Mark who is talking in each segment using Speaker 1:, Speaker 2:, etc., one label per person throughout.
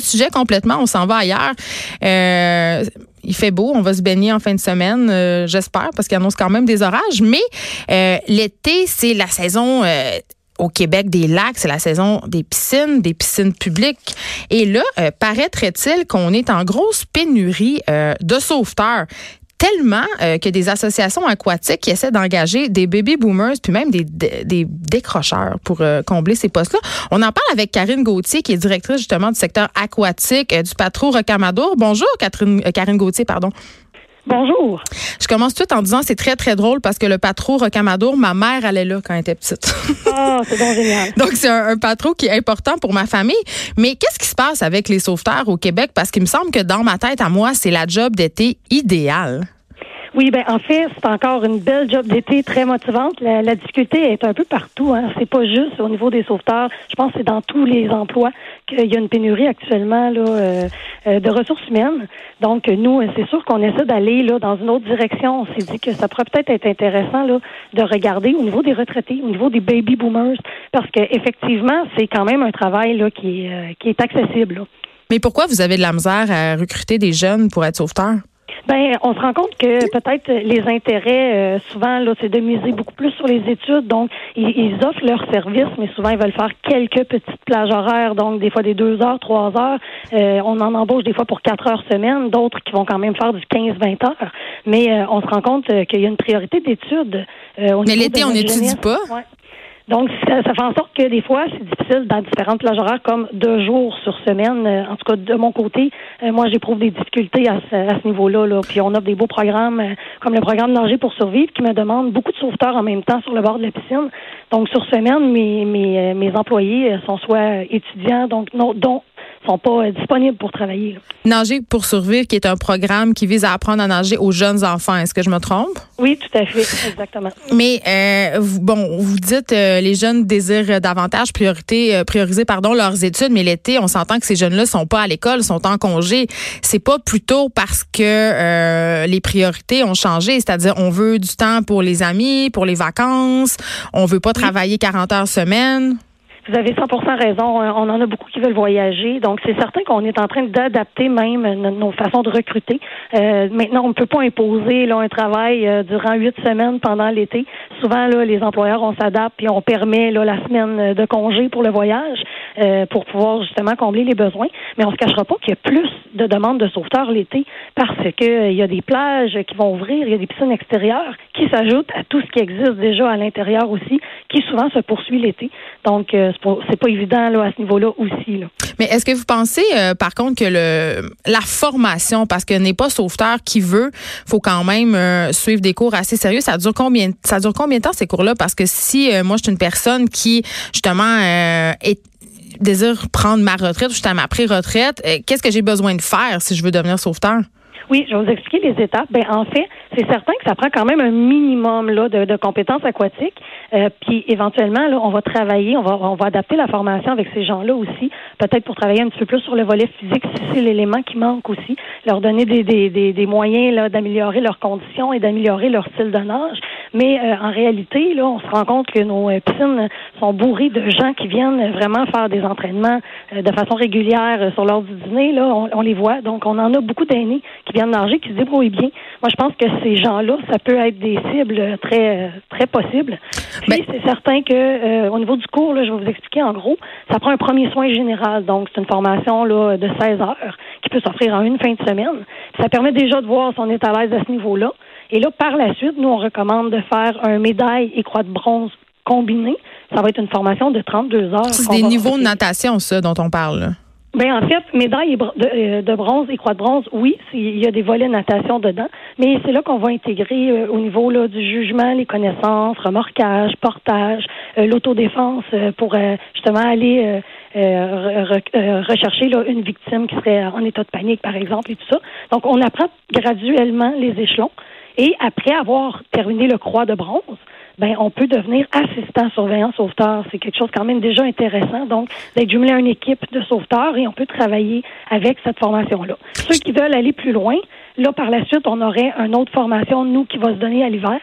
Speaker 1: Sujet complètement, on s'en va ailleurs. Euh, il fait beau, on va se baigner en fin de semaine, euh, j'espère, parce qu'il annonce quand même des orages. Mais euh, l'été, c'est la saison au Québec des lacs, c'est la saison des piscines, des piscines publiques. Et là, paraîtrait-il qu'on est en grosse pénurie de sauveteurs? Tellement euh, que des associations aquatiques qui essaient d'engager des baby boomers puis même des, des, décrocheurs pour euh, combler ces postes-là. On en parle avec Karine Gauthier, qui est directrice justement du secteur aquatique euh, du Patro Rocamadour. Bonjour, Karine Gauthier, pardon.
Speaker 2: Bonjour.
Speaker 1: Je commence tout en disant c'est très, très drôle parce que le patro Rocamadour, ma mère allait là quand elle était petite.
Speaker 2: Ah, c'est donc génial.
Speaker 1: Donc, c'est un, un patro qui est important pour ma famille. Mais qu'est-ce qui se passe avec les sauveteurs au Québec? Parce qu'il me semble que dans ma tête, à moi, c'est la job d'été idéale.
Speaker 2: Oui, ben en fait, c'est encore une belle job d'été très motivante. La, la difficulté est un peu partout. Hein. C'est pas juste au niveau des sauveteurs. Je pense que c'est dans tous les emplois qu'il y a une pénurie actuellement là, euh, euh, de ressources humaines. Donc nous, c'est sûr qu'on essaie d'aller là dans une autre direction. On s'est dit que ça pourrait peut-être être intéressant là de regarder au niveau des retraités, au niveau des baby boomers, parce que effectivement, c'est quand même un travail là qui est euh, qui est accessible. là.
Speaker 1: Mais pourquoi vous avez de la misère à recruter des jeunes pour être sauveteurs?
Speaker 2: Ben, on se rend compte que peut-être les intérêts, euh, souvent, là, c'est de miser beaucoup plus sur les études. Donc, ils, ils offrent leurs services, mais souvent, ils veulent faire quelques petites plages horaires, donc des fois des deux heures, trois heures. Euh, on en embauche des fois pour quatre heures semaine, d'autres qui vont quand même faire du 15-20 heures. Mais euh, on se rend compte euh, qu'il y a une priorité d'études. euh,
Speaker 1: Mais l'été, on n'étudie pas?
Speaker 2: Ouais. Donc, ça, fait en sorte que des fois, c'est difficile dans différentes plages horaires, comme deux jours sur semaine. Euh, En tout cas, de mon côté, euh, moi, j'éprouve des difficultés à ce, à ce niveau-là. Là. Puis, on offre des beaux programmes, euh, comme le programme Nager pour survivre, qui me demande beaucoup de sauveteurs en même temps sur le bord de la piscine. Donc, sur semaine, mes, mes, mes employés sont soit étudiants, donc non, dont sont pas euh, disponibles pour travailler. là.
Speaker 1: Nager pour survivre, qui est un programme qui vise à apprendre à nager aux jeunes enfants. Est-ce que je me trompe?
Speaker 2: Oui, tout à fait, exactement.
Speaker 1: Mais euh, vous- bon, vous dites euh, les jeunes désirent davantage priorité, euh, prioriser pardon leurs études, mais l'été, on s'entend que ces jeunes-là sont pas à l'école, sont en congé. C'est pas plutôt parce que euh, les priorités ont changé, c'est-à-dire on veut du temps pour les amis, pour les vacances, on veut pas travailler 40 heures semaine.
Speaker 2: Vous avez 100 raison. On en a beaucoup qui veulent voyager. Donc, c'est certain qu'on est en train d'adapter même nos, façons de recruter. Euh, maintenant, on ne peut pas imposer là, un travail euh, durant huit semaines pendant l'été. Souvent, là, les employeurs, on s'adapte puis on permet là, la semaine de congé pour le voyage euh, pour pouvoir justement combler les besoins. Mais on se cachera pas qu'il y a plus de demandes de sauveteurs l'été parce que euh, y a des plages qui vont ouvrir, il y a des piscines extérieures qui s'ajoutent à tout ce qui existe déjà à l'intérieur aussi, qui souvent se poursuit l'été. Donc, euh, c'est pas, évident là, à ce niveau-là aussi. Là.
Speaker 1: Mais est-ce que vous pensez, euh, par contre, que le la formation, parce que n'est pas sauveteur qui veut, faut quand même euh, suivre des cours assez sérieux. Ça dure combien Ça dure combien de temps ces cours-là? Parce que si euh, moi je suis une personne qui justement est désire prendre ma retraite ou je à ma pré-retraite, euh, qu'est-ce que j'ai besoin de faire si je veux devenir sauveteur?
Speaker 2: Oui, je vais vous expliquer les étapes. Ben, en fait, c'est certain que ça prend quand même un minimum là, de, compétences aquatiques. Euh, puis éventuellement, là, on va travailler, on va, on va adapter la formation avec ces gens-là aussi, peut-être pour travailler un petit peu plus sur le volet physique, si c'est l'élément qui manque aussi, leur donner des, des, des, moyens d'améliorer leurs conditions et d'améliorer leur style de nage. Mais euh, en réalité, là, on se rend compte que nos euh, piscines sont bourrées de gens qui viennent vraiment faire des entraînements euh, de façon régulière euh, sur l'heure du dîner. Là, on, on les voit. Donc, on en a beaucoup d'aînés qui viennent nager, qui se débrouillent bien. Moi, je pense que ces gens-là, ça peut être des cibles très, très possibles. Puis,
Speaker 1: Ben-
Speaker 2: c'est certain que euh, au niveau du cours, là, je vais vous expliquer en gros, ça prend un premier soin général. Donc, c'est une formation là, de 16 heures qui peut s'offrir en une fin de semaine. Ça permet déjà de voir si on est à l'aise à ce niveau-là. Et là, par la suite, nous, on recommande de faire un médaille et croix de bronze combiné. Ça va être une formation de 32 heures.
Speaker 1: C'est des niveaux de natation, ça, dont on parle. là.
Speaker 2: Ben en fait, médaille de, euh, de bronze et croix de bronze, oui, il y a des volets natation dedans, mais c'est là qu'on va intégrer euh, au niveau là, du jugement, les connaissances, remorquage, portage, euh, l'autodéfense euh, pour justement aller euh, rechercher là, une victime qui serait en état de panique, par exemple, et tout ça. Donc, on apprend graduellement les échelons. Et après avoir terminé le croix de bronze, ben on peut devenir assistant surveillant sauveteur. C'est quelque chose quand même déjà intéressant. Donc, d'être jumelé à une équipe de sauveteurs et on peut travailler avec cette formation-là. Ceux qui veulent aller plus loin, là, par la suite, on aurait une autre formation, nous, qui va se donner à l'hiver.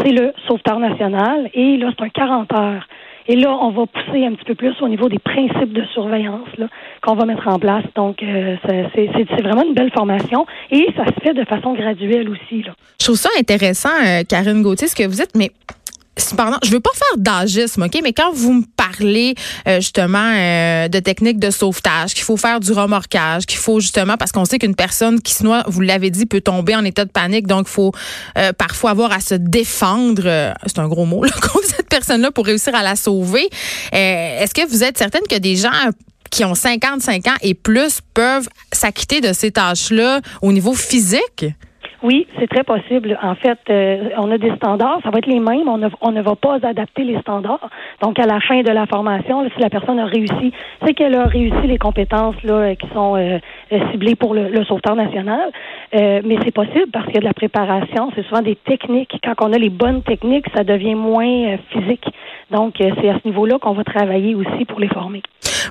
Speaker 2: C'est le sauveteur national. Et là, c'est un 40 heures. Et là, on va pousser un petit peu plus au niveau des principes de surveillance qu'on va mettre en place. Donc, euh, c'est vraiment une belle formation et ça se fait de façon graduelle aussi. Là.
Speaker 1: Je trouve ça intéressant, euh, Karine Gauthier, ce que vous dites, mais cependant, je veux pas faire d'agisme, OK? Mais quand vous me parlez euh, justement euh, de techniques de sauvetage, qu'il faut faire du remorquage, qu'il faut justement, parce qu'on sait qu'une personne qui se noie, vous l'avez dit, peut tomber en état de panique, donc il faut euh, parfois avoir à se défendre, c'est un gros mot, contre cette personne-là pour réussir à la sauver. Est-ce que vous êtes certaine que des gens qui ont 55 ans et plus peuvent s'acquitter de ces tâches-là au niveau physique?
Speaker 2: Oui, c'est très possible. En fait, euh, on a des standards, ça va être les mêmes. On ne, on ne va pas adapter les standards. Donc, à la fin de la formation, si la personne a réussi, c'est qu'elle a réussi les compétences là, qui sont euh, euh, ciblées pour le, le sauveteur national. mais c'est possible parce qu'il y a de la préparation. C'est souvent des techniques. Quand on a les bonnes techniques, ça devient moins physique. Donc, c'est à ce niveau-là qu'on va travailler aussi pour les former.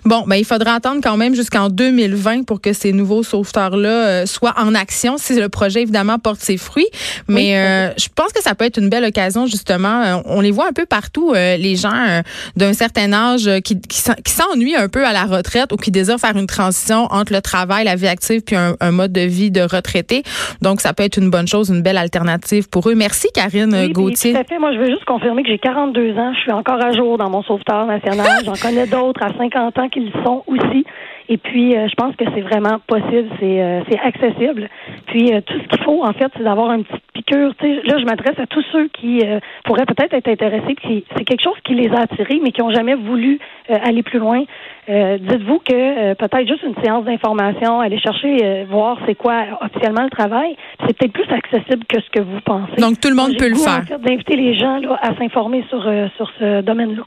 Speaker 1: Bon, ben, il faudra attendre quand même jusqu'en 2020 pour que ces nouveaux sauveteurs-là soient en action. Si le projet, évidemment, porte ses fruits. Mais euh, je pense que ça peut être une belle occasion, justement. Euh, on les voit un peu partout, euh, les gens d'un certain âge qui, qui, s'ennuient un peu à la retraite ou qui désirent faire une transition entre le travail, la vie active, puis un, mode de vie de retraité. Donc, ça peut être une bonne chose, une belle alternative pour eux. Merci, Karine
Speaker 2: oui,
Speaker 1: Gauthier.
Speaker 2: Tout à fait. Moi, je veux juste confirmer que j'ai 42 ans. Je suis encore à jour dans mon sauveteur national. J'en connais d'autres à 50 ans qui le sont aussi. Et puis, euh, je pense que c'est vraiment possible, c'est euh, c'est accessible. Puis, euh, tout ce qu'il faut, en fait, c'est d'avoir une petite piqûre. Là, je m'adresse à tous ceux qui pourraient peut-être être intéressés, puis c'est quelque chose qui les a attirés, mais qui n'ont jamais voulu aller plus loin. Dites-vous que peut-être juste une séance d'information, aller chercher, voir c'est quoi officiellement le travail, c'est peut-être plus accessible que ce que vous pensez.
Speaker 1: Donc, tout le monde peut le faire.
Speaker 2: En fait, d'inviter les gens là, à s'informer sur, sur ce domaine-là.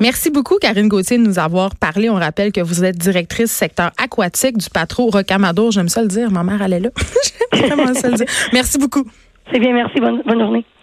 Speaker 1: Merci beaucoup, Karine Gauthier, de nous avoir parlé. On rappelle que vous êtes directrice secteur aquatique du patro Rocamadour. J'aime ça le dire. Ma mère, elle est là. J'aime ça le dire. Merci beaucoup.
Speaker 2: C'est bien, merci. Bonne journée.